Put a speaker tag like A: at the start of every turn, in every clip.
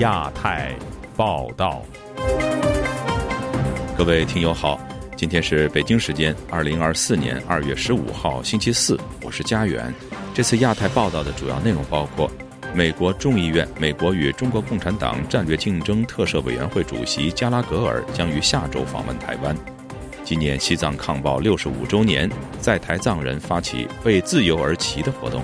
A: 亚太报道，各位听友好，今天是北京时间二零二四年二月十五号星期四，我是家园。这次亚太报道的主要内容包括：美国众议院美国与中国共产党战略竞争特设委员会主席加拉格尔将于下周访问台湾；纪念西藏抗暴六十五周年，在台藏人发起为自由而骑的活动。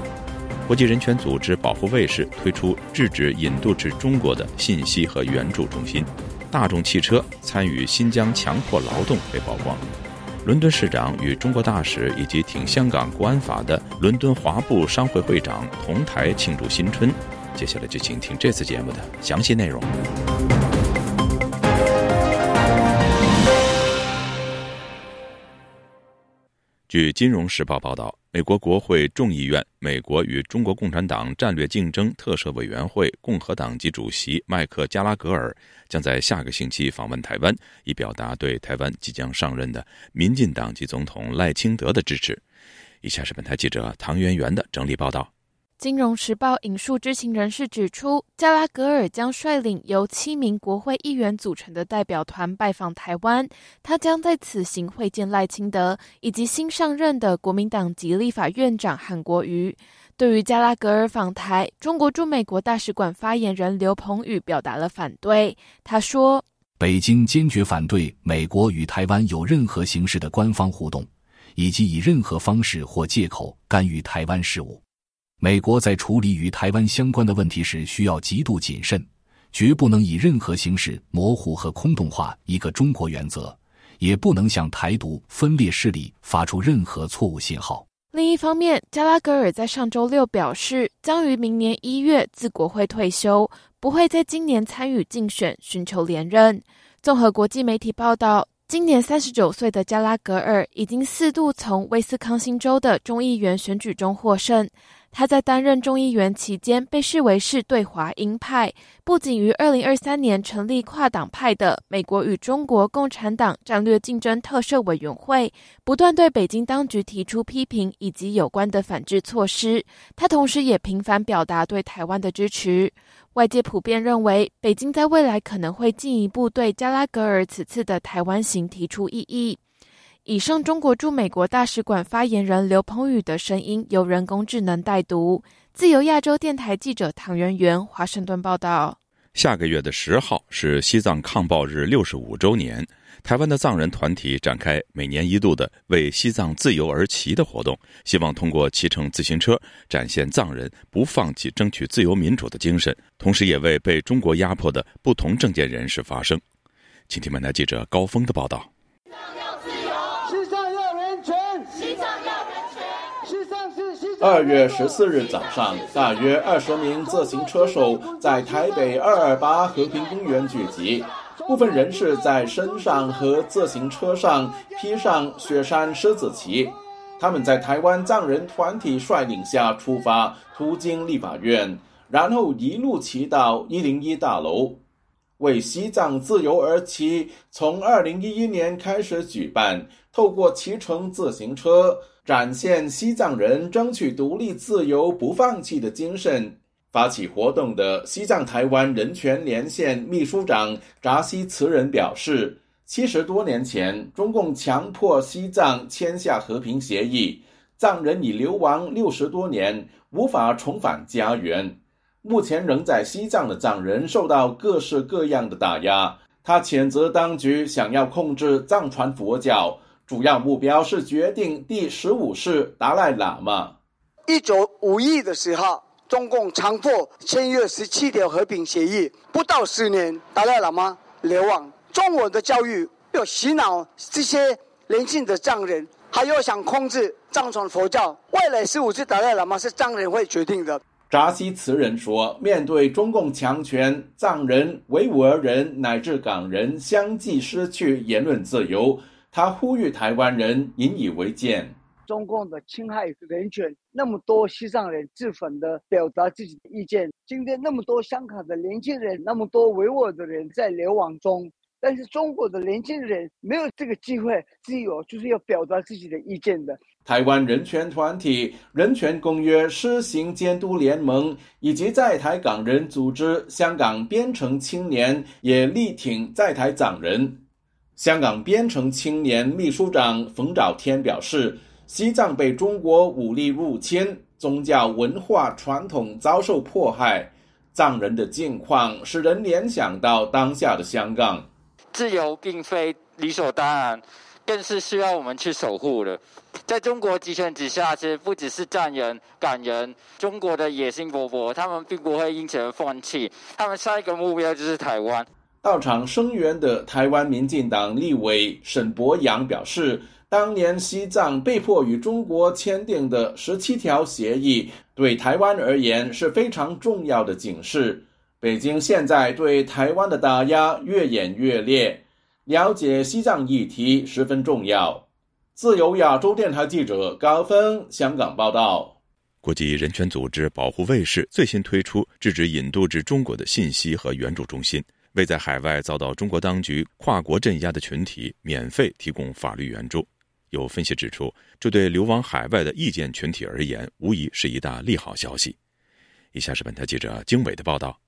A: 国际人权组织保护卫士推出制止引渡至中国的信息和援助中心。大众汽车参与新疆强迫劳动被曝光。伦敦市长与中国大使以及挺香港国安法的伦敦华埠商会会长同台庆祝新春。接下来就请听这次节目的详细内容。据《金融时报》报道。美国国会众议院美国与中国共产党战略竞争特设委员会共和党籍主席麦克加拉格尔将在下个星期访问台湾，以表达对台湾即将上任的民进党籍总统赖清德的支持。以下是本台记者唐媛媛的整理报道。
B: 《金融时报》引述知情人士指出，加拉格尔将率领由七名国会议员组成的代表团拜访台湾。他将在此行会见赖清德以及新上任的国民党籍立法院长韩国瑜。对于加拉格尔访台，中国驻美国大使馆发言人刘鹏宇表达了反对。他说：“
C: 北京坚决反对美国与台湾有任何形式的官方互动，以及以任何方式或借口干预台湾事务。”美国在处理与台湾相关的问题时需要极度谨慎，绝不能以任何形式模糊和空洞化一个中国原则，也不能向台独分裂势力发出任何错误信号。
B: 另一方面，加拉格尔在上周六表示，将于明年一月自国会退休，不会在今年参与竞选寻求连任。综合国际媒体报道，今年三十九岁的加拉格尔已经四度从威斯康星州的众议员选举中获胜。他在担任众议员期间被视为是对华鹰派，不仅于二零二三年成立跨党派的美国与中国共产党战略竞争特设委员会，不断对北京当局提出批评以及有关的反制措施。他同时也频繁表达对台湾的支持。外界普遍认为，北京在未来可能会进一步对加拉格尔此次的台湾行提出异议。以上中国驻美国大使馆发言人刘鹏宇的声音由人工智能代读。自由亚洲电台记者唐媛媛华盛顿报道。
A: 下个月的十号是西藏抗暴日六十五周年，台湾的藏人团体展开每年一度的为西藏自由而骑的活动，希望通过骑乘自行车展现藏人不放弃争取自由民主的精神，同时也为被中国压迫的不同政见人士发声。请听本台记者高峰的报道。
D: 二月十四日早上，大约二十名自行车手在台北二二八和平公园聚集，部分人士在身上和自行车上披上雪山狮子旗。他们在台湾藏人团体率领下出发，途经立法院，然后一路骑到一零一大楼，为西藏自由而骑。从二零一一年开始举办，透过骑乘自行车。展现西藏人争取独立自由不放弃的精神。发起活动的西藏台湾人权连线秘书长扎西慈人表示，七十多年前，中共强迫西藏签下和平协议，藏人已流亡六十多年，无法重返家园。目前仍在西藏的藏人受到各式各样的打压。他谴责当局想要控制藏传佛教。主要目标是决定第十五世达赖喇嘛。
E: 一九五一的时候，中共强迫签约十七条和平协议，不到十年，达赖喇嘛流亡。中文的教育要洗脑这些年轻的藏人，还要想控制藏传佛教。未来十五世达赖喇嘛是藏人会决定的。
D: 扎西慈人说：“面对中共强权，藏人、维吾尔人乃至港人相继失去言论自由。”他呼吁台湾人引以为戒。
E: 中共的侵害人权，那么多西藏人自焚的表达自己的意见。今天那么多香港的年轻人，那么多维吾尔的人在流亡中，但是中国的年轻人没有这个机会自由，就是要表达自己的意见的。
D: 台湾人权团体人权公约施行监督联盟以及在台港人组织香港边城青年也力挺在台港人。香港边城青年秘书长冯兆天表示，西藏被中国武力入侵，宗教文化传统遭受迫害，藏人的境况使人联想到当下的香港。
F: 自由并非理所当然。更是需要我们去守护的。在中国集权之下，其实不只是藏人、港人，中国的野心勃勃，他们并不会因此而放弃。他们下一个目标就是台湾。
D: 到场声援的台湾民进党立委沈博阳表示，当年西藏被迫与中国签订的十七条协议，对台湾而言是非常重要的警示。北京现在对台湾的打压越演越烈。了解西藏议题十分重要。自由亚洲电台记者高峰香港报道。
A: 国际人权组织保护卫士最新推出制止引渡至中国的信息和援助中心，为在海外遭到中国当局跨国镇压的群体免费提供法律援助。有分析指出，这对流亡海外的意见群体而言，无疑是一大利好消息。以下是本台记者经纬的报道。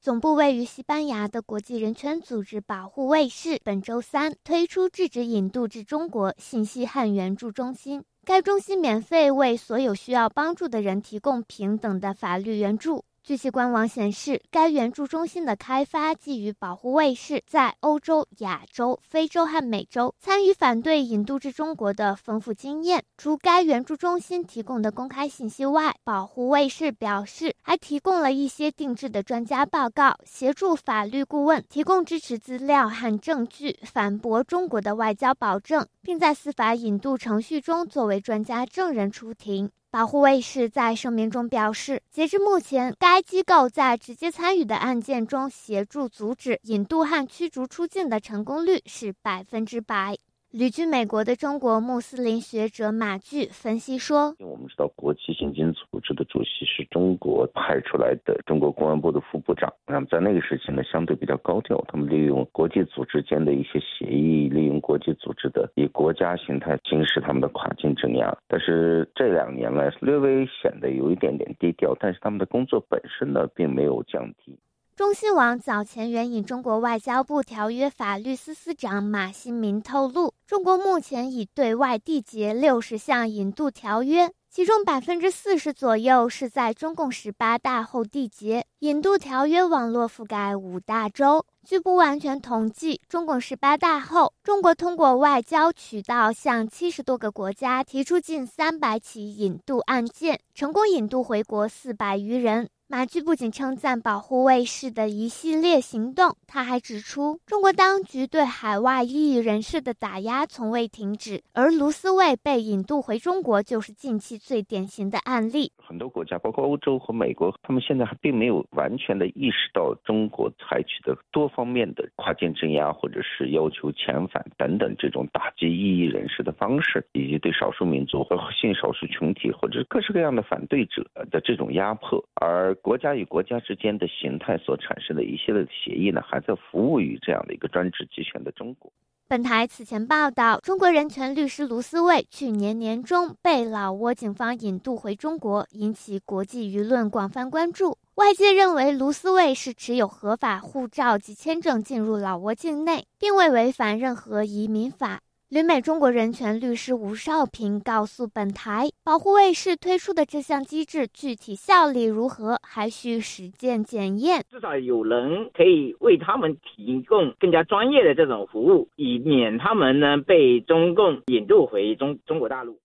G: 总部位于西班牙的国际人权组织保护卫士本周三推出制止引渡至中国信息和援助中心，该中心免费为所有需要帮助的人提供平等的法律援助。据其官网显示，该援助中心的开发基于保护卫士在欧洲、亚洲、非洲和美洲参与反对引渡至中国的丰富经验。除该援助中心提供的公开信息外，保护卫士表示还提供了一些定制的专家报告，协助法律顾问提供支持资料和证据，反驳中国的外交保证，并在司法引渡程序中作为专家证人出庭。保护卫士在声明中表示，截至目前，该机构在直接参与的案件中协助阻止引渡和驱逐出境的成功率是百分之百。旅居美国的中国穆斯林学者马巨分析说：“
H: 我们知道，国际刑警组织的主席是中国派出来的中国公安部的副部长。那么在那个时期呢，相对比较高调，他们利用国际组织间的一些协议，利用国际组织的以国家形态行使他们的跨境镇压。但是这两年来，略微显得有一点点低调，但是他们的工作本身呢，并没有降低。”
G: 中新网早前援引中国外交部条约法律司司长马新民透露，中国目前已对外缔结六十项引渡条约，其中百分之四十左右是在中共十八大后缔结。引渡条约网络覆盖五大洲，据不完全统计，中共十八大后，中国通过外交渠道向七十多个国家提出近三百起引渡案件，成功引渡回国四百余人。马具不仅称赞保护卫士的一系列行动，他还指出，中国当局对海外异议人士的打压从未停止，而卢思卫被引渡回中国就是近期最典型的案例。
H: 很多国家，包括欧洲和美国，他们现在还并没有完全的意识到中国采取的多方面的跨境镇压，或者是要求遣返等等这种打击异议人士的方式，以及对少数民族和性少数群体或者是各式各样的反对者的这种压迫，而。国家与国家之间的形态所产生的一系列的协议呢，还在服务于这样的一个专制集权的中国。
G: 本台此前报道，中国人权律师卢思卫去年年中被老挝警方引渡回中国，引起国际舆论广泛关注。外界认为卢思卫是持有合法护照及签证进入老挝境内，并未违反任何移民法。旅美中国人权律师吴少平告诉本台，保护卫士推出的这项机制具体效力如何，还需实践检验。
I: 至少有人可以为他们提供更加专业的这种服务，以免他们呢被中共引渡回中中国大陆。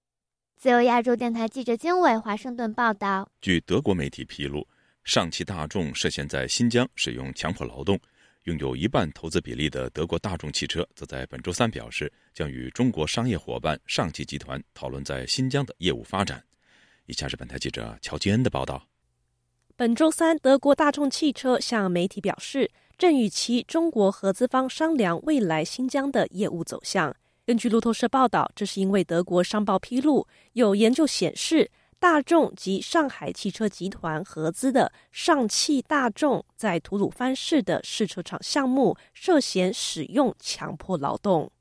G: 自由亚洲电台记者金伟华盛顿报道。
A: 据德国媒体披露，上汽大众涉嫌在新疆使用强迫劳动。拥有一半投资比例的德国大众汽车，则在本周三表示，将与中国商业伙伴上汽集团讨论在新疆的业务发展。以下是本台记者乔吉恩的报道。
J: 本周三，德国大众汽车向媒体表示，正与其中国合资方商量未来新疆的业务走向。根据路透社报道，这是因为德国商报披露，有研究显示。大众及上海汽车集团合资的上汽大众在吐鲁番市的试车场项目涉嫌使用强迫劳动。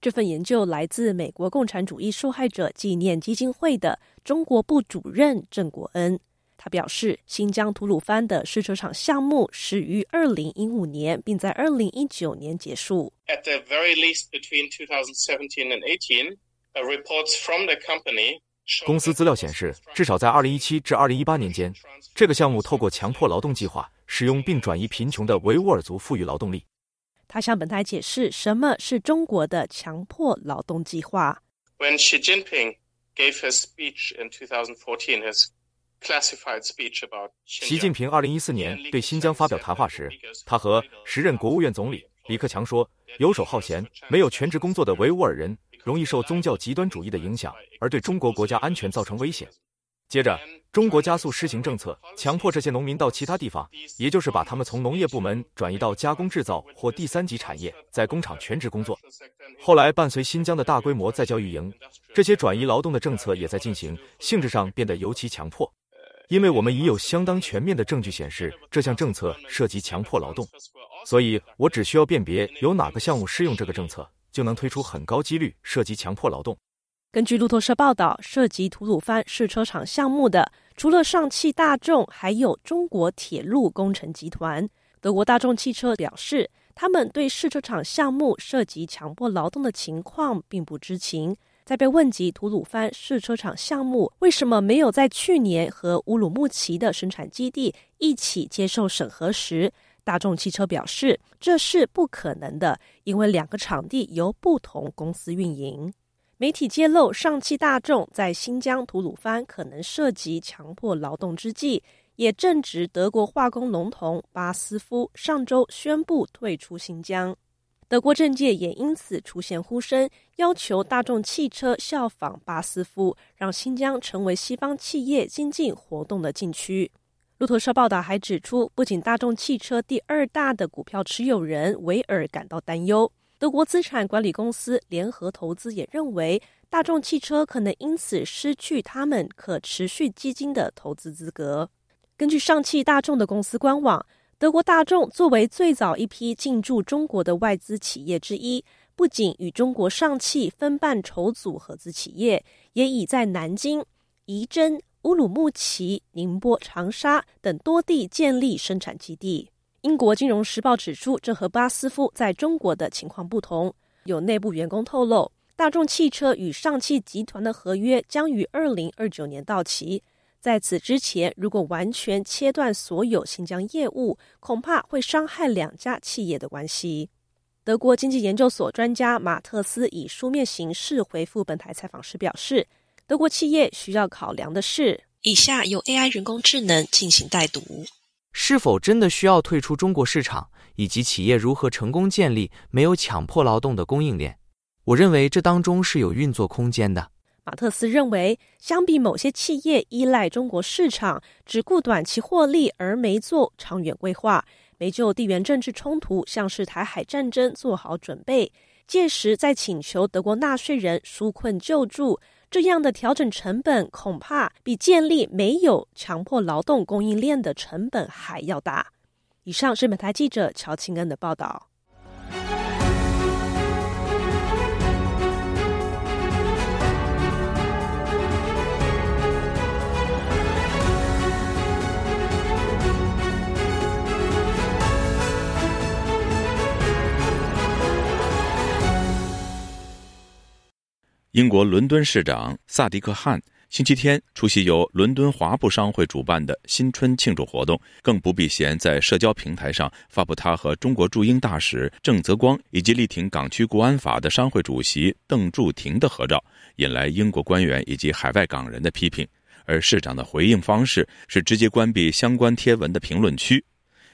J: 这份研究来自美国共产主义受害者纪念基金会的中国部主任郑国恩。他表示，新疆吐鲁番的试车场项目始于二零一五年，并在二零一九年结束。
K: At the very least, between 2017 and 18, reports from the company
L: 公司资料显示，至少在二零一七至二零一八年间，这个项目透过强迫劳动计划，使用并转移贫穷的维吾尔族富裕劳动力。
J: 他向本台解释，什么是中国的强迫劳动计划。
K: When Xi Jinping gave his speech in 2014, his
L: 习近平二零一四年对新疆发表谈话时，他和时任国务院总理李克强说：“游手好闲、没有全职工作的维吾尔人容易受宗教极端主义的影响，而对中国国家安全造成危险。”接着，中国加速施行政策，强迫这些农民到其他地方，也就是把他们从农业部门转移到加工制造或第三级产业，在工厂全职工作。后来，伴随新疆的大规模再教育营，这些转移劳动的政策也在进行，性质上变得尤其强迫。因为我们已有相当全面的证据显示这项政策涉及强迫劳动，所以我只需要辨别有哪个项目适用这个政策，就能推出很高几率涉及强迫劳动。
J: 根据路透社报道，涉及吐鲁番试车场项目的除了上汽大众，还有中国铁路工程集团。德国大众汽车表示，他们对试车场项目涉及强迫劳动的情况并不知情。在被问及吐鲁番试车场项目为什么没有在去年和乌鲁木齐的生产基地一起接受审核时，大众汽车表示这是不可能的，因为两个场地由不同公司运营。媒体揭露，上汽大众在新疆吐鲁番可能涉及强迫劳动之际，也正值德国化工龙头巴斯夫上周宣布退出新疆。德国政界也因此出现呼声，要求大众汽车效仿巴斯夫，让新疆成为西方企业经济活动的禁区。路透社报道还指出，不仅大众汽车第二大的股票持有人维尔感到担忧，德国资产管理公司联合投资也认为，大众汽车可能因此失去他们可持续基金的投资资格。根据上汽大众的公司官网。德国大众作为最早一批进驻中国的外资企业之一，不仅与中国上汽分办筹组合资企业，也已在南京、仪征、乌鲁木齐、宁波、长沙等多地建立生产基地。英国金融时报指出，这和巴斯夫在中国的情况不同。有内部员工透露，大众汽车与上汽集团的合约将于二零二九年到期。在此之前，如果完全切断所有新疆业务，恐怕会伤害两家企业的关系。德国经济研究所专家马特斯以书面形式回复本台采访时表示，德国企业需要考量的是：
M: 以下由 AI 人工智能进行代读，
N: 是否真的需要退出中国市场，以及企业如何成功建立没有强迫劳动的供应链？我认为这当中是有运作空间的。
J: 马特斯认为，相比某些企业依赖中国市场，只顾短期获利而没做长远规划，没就地缘政治冲突，像是台海战争做好准备，届时再请求德国纳税人纾困救助，这样的调整成本恐怕比建立没有强迫劳动供应链的成本还要大。以上是本台记者乔清恩的报道。
A: 英国伦敦市长萨迪克·汗星期天出席由伦敦华埠商会主办的新春庆祝活动，更不避嫌在社交平台上发布他和中国驻英大使郑泽光以及力挺港区国安法的商会主席邓柱廷的合照，引来英国官员以及海外港人的批评。而市长的回应方式是直接关闭相关贴文的评论区。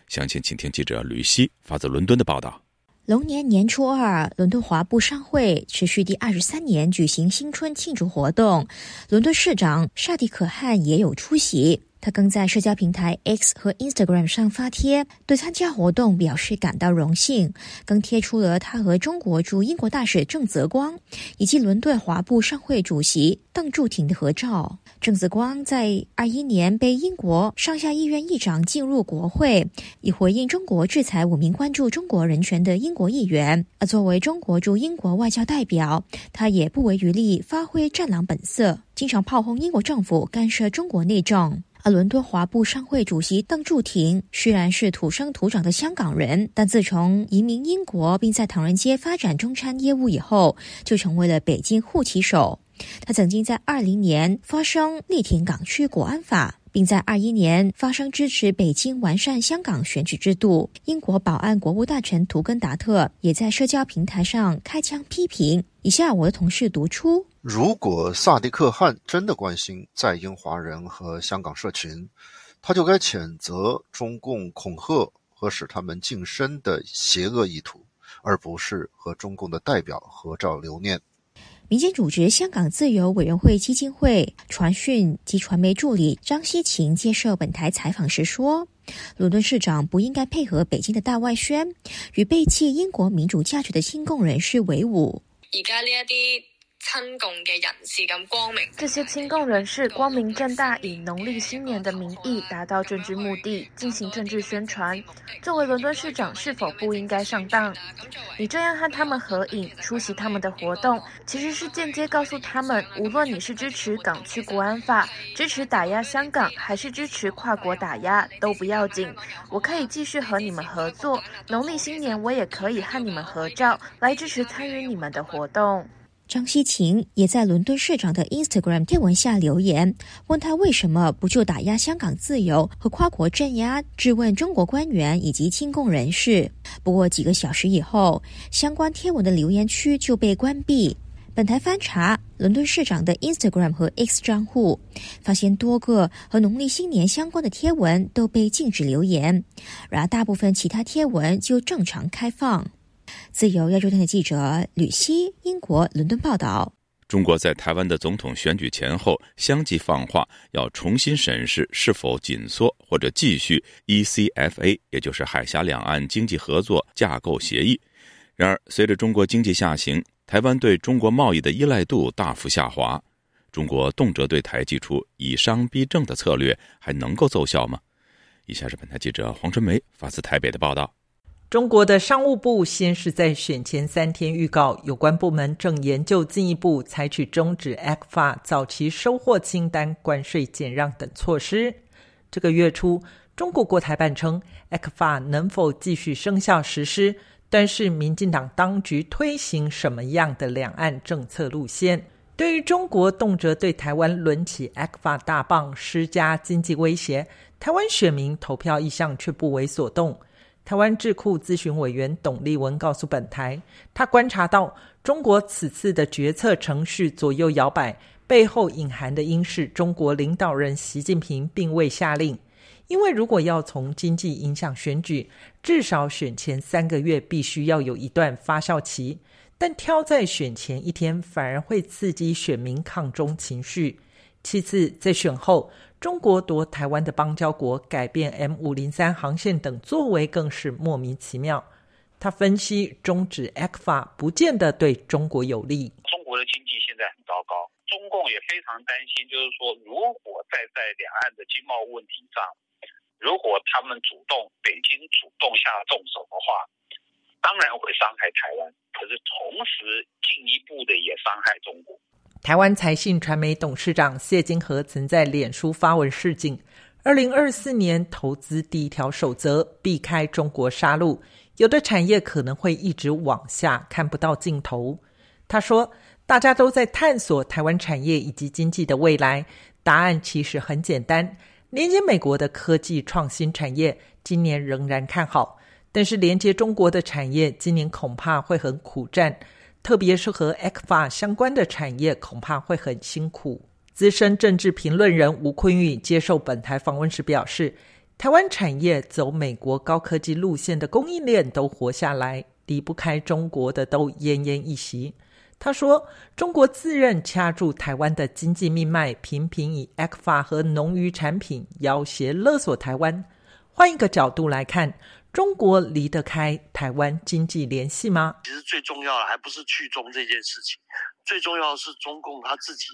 A: 详情，请听记者吕希发自伦敦的报道。
O: 龙年年初二，伦敦华埠商会持续第二十三年举行新春庆祝活动，伦敦市长沙迪可汗也有出席。他更在社交平台 X 和 Instagram 上发帖，对参加活动表示感到荣幸，更贴出了他和中国驻英国大使郑泽光以及伦敦华埠商会主席邓柱廷的合照。郑泽光在二一年被英国上下议院议长进入国会，以回应中国制裁五名关注中国人权的英国议员。而作为中国驻英国外交代表，他也不遗余力发挥战狼本色，经常炮轰英国政府干涉中国内政。而伦敦华埠商会主席邓柱廷虽然是土生土长的香港人，但自从移民英国并在唐人街发展中餐业务以后，就成为了北京护旗手。他曾经在二零年发声力挺港区国安法，并在二一年发声支持北京完善香港选举制度。英国保安国务大臣图根达特也在社交平台上开枪批评。以下我的同事读出：
P: 如果萨迪克汗真的关心在英华人和香港社群，他就该谴责中共恐吓和使他们晋升的邪恶意图，而不是和中共的代表合照留念。
O: 民间组织香港自由委员会基金会传讯及传媒助理张希晴接受本台采访时说：“伦敦市长不应该配合北京的大外宣，与背弃英国民主价值的亲共人士为伍。”而家呢一啲。
B: 亲共嘅人士咁光明，这些亲共人士光明正大以农历新年的名义达到政治目的，进行政治宣传。作为伦敦市长，是否不应该上当？你这样和他们合影，出席他们的活动，其实是间接告诉他们，无论你是支持港区国安法、支持打压香港，还是支持跨国打压，都不要紧。我可以继续和你们合作，农历新年我也可以和你们合照，来支持参与你们的活动。
O: 张希晴也在伦敦市长的 Instagram 贴文下留言，问他为什么不就打压香港自由和跨国镇压，质问中国官员以及亲共人士。不过几个小时以后，相关贴文的留言区就被关闭。本台翻查伦敦市长的 Instagram 和 X 账户，发现多个和农历新年相关的贴文都被禁止留言，然而大部分其他贴文就正常开放。自由亚洲电台记者吕希，英国伦敦报道：
A: 中国在台湾的总统选举前后相继放话，要重新审视是否紧缩或者继续 ECFA，也就是海峡两岸经济合作架构协议。然而，随着中国经济下行，台湾对中国贸易的依赖度大幅下滑。中国动辄对台祭出以商逼政的策略，还能够奏效吗？以下是本台记者黄春梅发自台北的报道。
Q: 中国的商务部先是在选前三天预告，有关部门正研究进一步采取终止 ECFA 早期收获清单关税减让等措施。这个月初，中国国台办称，ECFA 能否继续生效实施，但是民进党当局推行什么样的两岸政策路线？对于中国动辄对台湾抡起 ECFA 大棒施加经济威胁，台湾选民投票意向却不为所动。台湾智库咨询委员董立文告诉本台，他观察到中国此次的决策程序左右摇摆，背后隐含的应是中国领导人习近平并未下令。因为如果要从经济影响选举，至少选前三个月必须要有一段发酵期，但挑在选前一天，反而会刺激选民抗中情绪。其次，在选后。中国夺台湾的邦交国，改变 M 五零三航线等作为更是莫名其妙。他分析，终止 ECFA 不见得对中国有利。
R: 中国的经济现在很糟糕，中共也非常担心，就是说，如果再在两岸的经贸问题上，如果他们主动，北京主动下重手的话，当然会伤害台湾，可是同时进一步的也伤害中国。
Q: 台湾财信传媒董事长谢金河曾在脸书发文示警：二零二四年投资第一条守则，避开中国杀戮，有的产业可能会一直往下，看不到尽头。他说：“大家都在探索台湾产业以及经济的未来，答案其实很简单。连接美国的科技创新产业，今年仍然看好，但是连接中国的产业，今年恐怕会很苦战。”特别是和 ECFA 相关的产业，恐怕会很辛苦。资深政治评论人吴坤玉接受本台访问时表示，台湾产业走美国高科技路线的供应链都活下来，离不开中国的都奄奄一息。他说：“中国自认掐住台湾的经济命脉，频频以 ECFA 和农渔产品要挟勒索台湾。换一个角度来看，中国离得开台湾经济联系吗？
S: 其实最重要的还不是去中这件事情，最重要的是中共他自己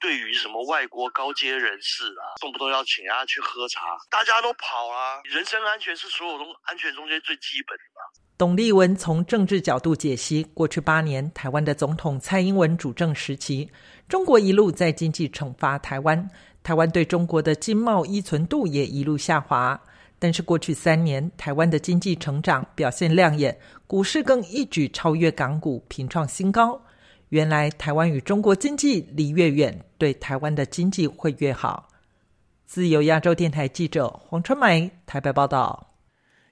S: 对于什么外国高阶人士啊，动不动要请人家去喝茶，大家都跑啊。人身安全是所有中安全中间最基本的嘛。”
Q: 董立文从政治角度解析，过去八年台湾的总统蔡英文主政时期，中国一路在经济惩罚台湾，台湾对中国的经贸依存度也一路下滑。但是过去三年，台湾的经济成长表现亮眼，股市更一举超越港股，平创新高。原来台湾与中国经济离越远，对台湾的经济会越好。自由亚洲电台记者黄春梅台北报道。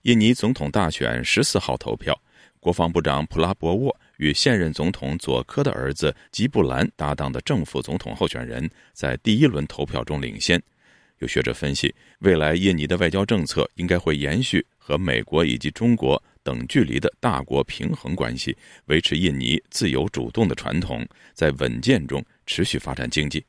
A: 印尼总统大选十四号投票，国防部长普拉博沃与现任总统佐科的儿子吉布兰搭档的正副总统候选人，在第一轮投票中领先。有学者分析，未来印尼的外交政策应该会延续和美国以及中国等距离的大国平衡关系，维持印尼自由主动的传统，在稳健中持续发展经济。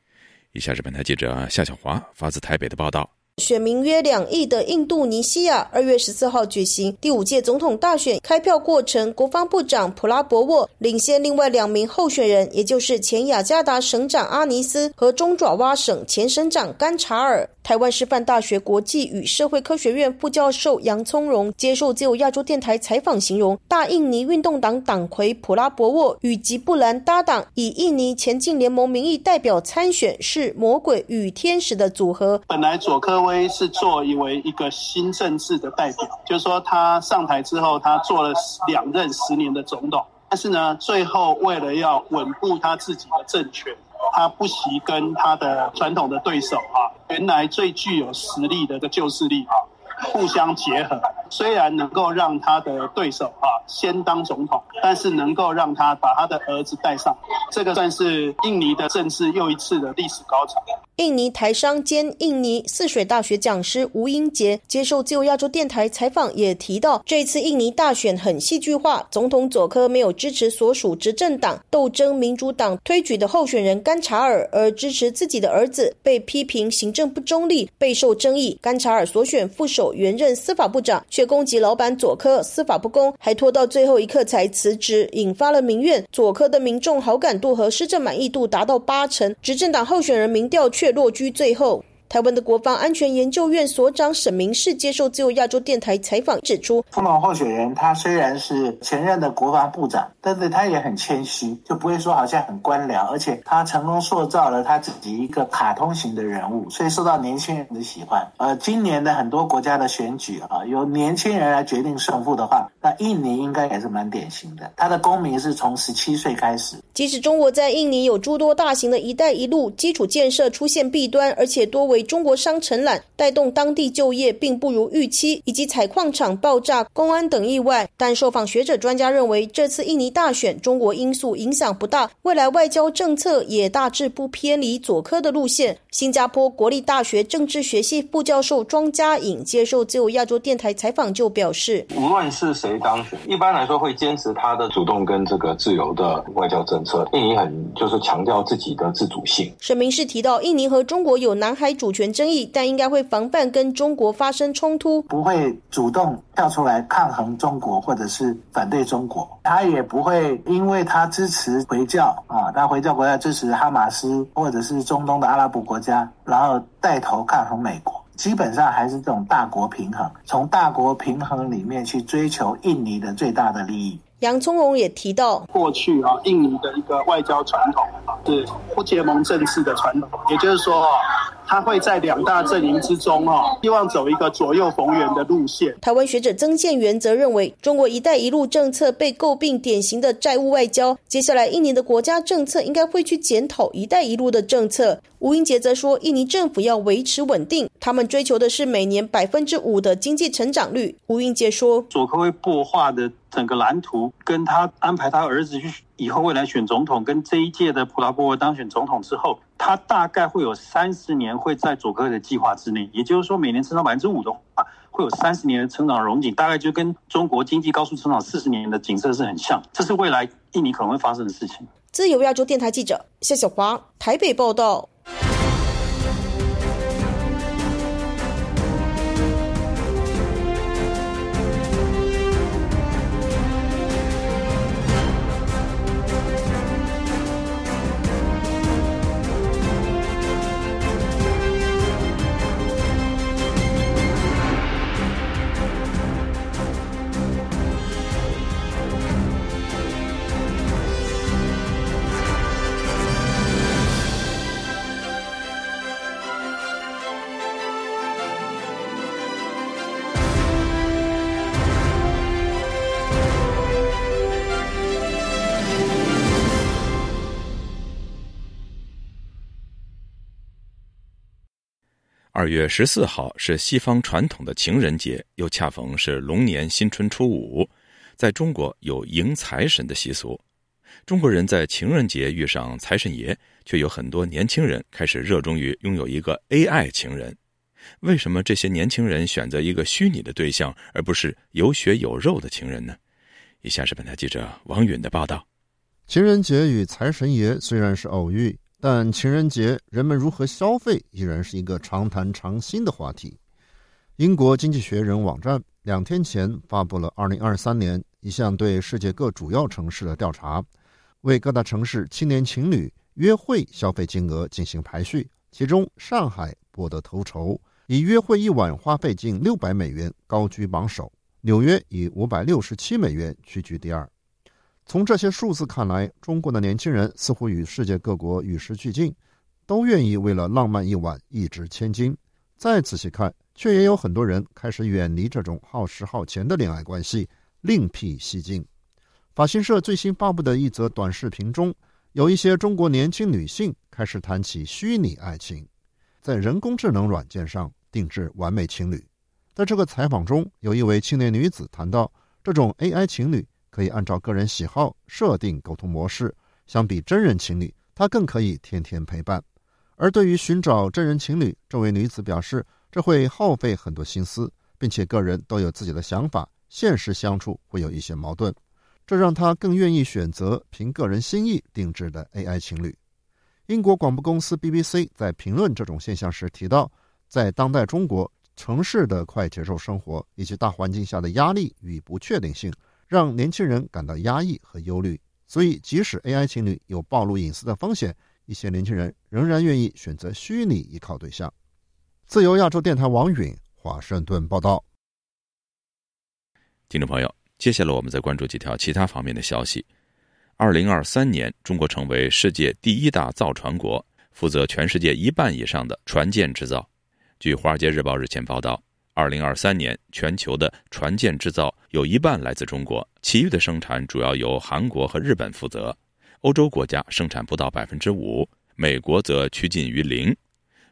A: 以下是本台记者夏小华发自台北的报道。
T: 选民约两亿的印度尼西亚二月十四号举行第五届总统大选开票过程，国防部长普拉博沃领先另外两名候选人，也就是前雅加达省长阿尼斯和中爪哇省前省长甘查尔。台湾师范大学国际与社会科学院副教授杨聪荣接受自由亚洲电台采访，形容大印尼运动党党魁普拉博沃与吉布兰搭档，以印尼前进联盟名义代表参选，是魔鬼与天使的组合。
U: 本来佐科威是作为一个新政治的代表，就是说他上台之后，他做了两任十年的总统，但是呢，最后为了要稳固他自己的政权。他不惜跟他的传统的对手啊，原来最具有实力的个旧势力啊，互相结合。虽然能够让他的对手啊先当总统，但是能够让他把他的儿子带上，这个算是印尼的政治又一次的历史高潮。
T: 印尼台商兼印尼泗水大学讲师吴英杰接受自由亚洲电台采访，也提到这次印尼大选很戏剧化，总统佐科没有支持所属执政党斗争民主党推举的候选人甘查尔，而支持自己的儿子，被批评行政不中立，备受争议。甘查尔所选副手原任司法部长，却攻击老板佐科司法不公，还拖到最后一刻才辞职，引发了民怨。佐科的民众好感度和施政满意度达到八成，执政党候选人民调却。却落居最后。台湾的国防安全研究院所长沈明世接受自由亚洲电台采访指出，
V: 副总候选人他虽然是前任的国防部长，但是他也很谦虚，就不会说好像很官僚，而且他成功塑造了他自己一个卡通型的人物，所以受到年轻人的喜欢。呃，今年的很多国家的选举啊，由年轻人来决定胜负的话，那印尼应该也是蛮典型的。他的公民是从十七岁开始。
T: 即使中国在印尼有诸多大型的一带一路基础建设出现弊端，而且多为中国商承揽，带动当地就业并不如预期，以及采矿场爆炸、公安等意外。但受访学者专家认为，这次印尼大选，中国因素影响不大，未来外交政策也大致不偏离左科的路线。新加坡国立大学政治学系副教授庄家颖接受自由亚洲电台采访就表示，
W: 无论是谁当选，一般来说会坚持他的主动跟这个自由的外交政策。印尼很就是强调自己的自主性。
T: 沈明是提到，印尼和中国有南海主。主权争议，但应该会防范跟中国发生冲突，
V: 不会主动跳出来抗衡中国或者是反对中国。他也不会因为他支持回教啊，他回教国家支持哈马斯或者是中东的阿拉伯国家，然后带头抗衡美国。基本上还是这种大国平衡，从大国平衡里面去追求印尼的最大的利益。
T: 杨宗荣也提到，
U: 过去啊，印尼的一个外交传统是不结盟政治的传统，也就是说啊。他会在两大阵营之中哦，希望走一个左右逢源的路线。
T: 台湾学者曾建元则认为，中国“一带一路”政策被诟病典型的债务外交。接下来，印尼的国家政策应该会去检讨“一带一路”的政策。吴英杰则说，印尼政府要维持稳定，他们追求的是每年百分之五的经济成长率。吴英杰说，
U: 左科威破画的整个蓝图，跟他安排他儿子去以后未来选总统，跟这一届的普拉波沃当选总统之后。他大概会有三十年会在佐科的计划之内，也就是说每年成长百分之五的话，会有三十年的成长荣景，大概就跟中国经济高速成长四十年的景色是很像，这是未来印尼可能会发生的事情。
T: 自由亚洲电台记者夏小华台北报道。
A: 二月十四号是西方传统的情人节，又恰逢是龙年新春初五，在中国有迎财神的习俗。中国人在情人节遇上财神爷，却有很多年轻人开始热衷于拥有一个 AI 情人。为什么这些年轻人选择一个虚拟的对象，而不是有血有肉的情人呢？以下是本台记者王允的报道。
X: 情人节与财神爷虽然是偶遇。但情人节人们如何消费依然是一个常谈常新的话题。英国经济学人网站两天前发布了二零二三年一项对世界各主要城市的调查，为各大城市青年情侣约会消费金额进行排序，其中上海博得头筹，以约会一晚花费近六百美元高居榜首，纽约以五百六十七美元屈居第二。从这些数字看来，中国的年轻人似乎与世界各国与时俱进，都愿意为了浪漫一晚一掷千金。再仔细看，却也有很多人开始远离这种耗时耗钱的恋爱关系，另辟蹊径。法新社最新发布的一则短视频中，有一些中国年轻女性开始谈起虚拟爱情，在人工智能软件上定制完美情侣。在这个采访中，有一位青年女子谈到，这种 AI 情侣。可以按照个人喜好设定沟通模式，相比真人情侣，他更可以天天陪伴。而对于寻找真人情侣，这位女子表示，这会耗费很多心思，并且个人都有自己的想法，现实相处会有一些矛盾，这让他更愿意选择凭个人心意定制的 AI 情侣。英国广播公司 BBC 在评论这种现象时提到，在当代中国城市的快节奏生活以及大环境下的压力与不确定性。让年轻人感到压抑和忧虑，所以即使 AI 情侣有暴露隐私的风险，一些年轻人仍然愿意选择虚拟依靠对象。自由亚洲电台王允华盛顿报道。
A: 听众朋友，接下来我们再关注几条其他方面的消息。二零二三年，中国成为世界第一大造船国，负责全世界一半以上的船舰制造。据《华尔街日报》日前报道。二零二三年，全球的船舰制造有一半来自中国，其余的生产主要由韩国和日本负责。欧洲国家生产不到百分之五，美国则趋近于零。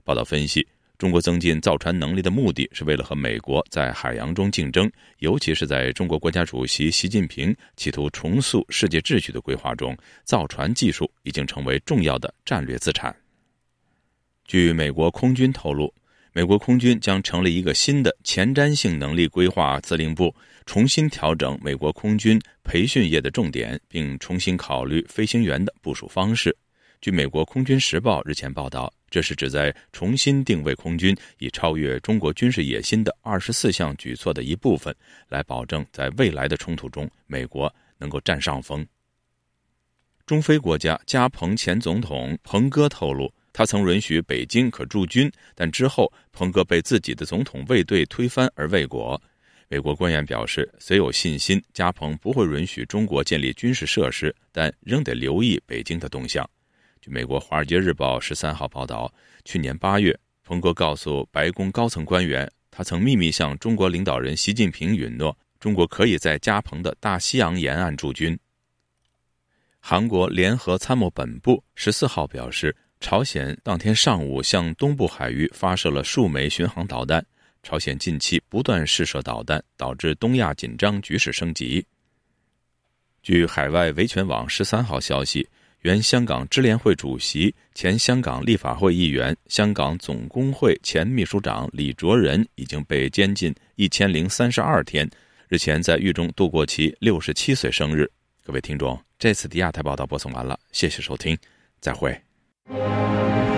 A: 报道分析，中国增进造船能力的目的是为了和美国在海洋中竞争，尤其是在中国国家主席习近平企图重塑世界秩序的规划中，造船技术已经成为重要的战略资产。据美国空军透露。美国空军将成立一个新的前瞻性能力规划司令部，重新调整美国空军培训业的重点，并重新考虑飞行员的部署方式。据美国空军时报日前报道，这是旨在重新定位空军，以超越中国军事野心的二十四项举措的一部分，来保证在未来的冲突中，美国能够占上风。中非国家加蓬前总统彭哥透露。他曾允许北京可驻军，但之后彭哥被自己的总统卫队推翻而未果。美国官员表示，虽有信心加蓬不会允许中国建立军事设施，但仍得留意北京的动向。据美国《华尔街日报》十三号报道，去年八月，彭哥告诉白宫高层官员，他曾秘密向中国领导人习近平允诺，中国可以在加蓬的大西洋沿岸驻军。韩国联合参谋本部十四号表示。朝鲜当天上午向东部海域发射了数枚巡航导弹。朝鲜近期不断试射导弹，导致东亚紧张局势升级。据海外维权网十三号消息，原香港支联会主席、前香港立法会议员、香港总工会前秘书长李卓人已经被监禁一千零三十二天，日前在狱中度过其六十七岁生日。各位听众，这次的亚太报道播送完了，谢谢收听，再会。Música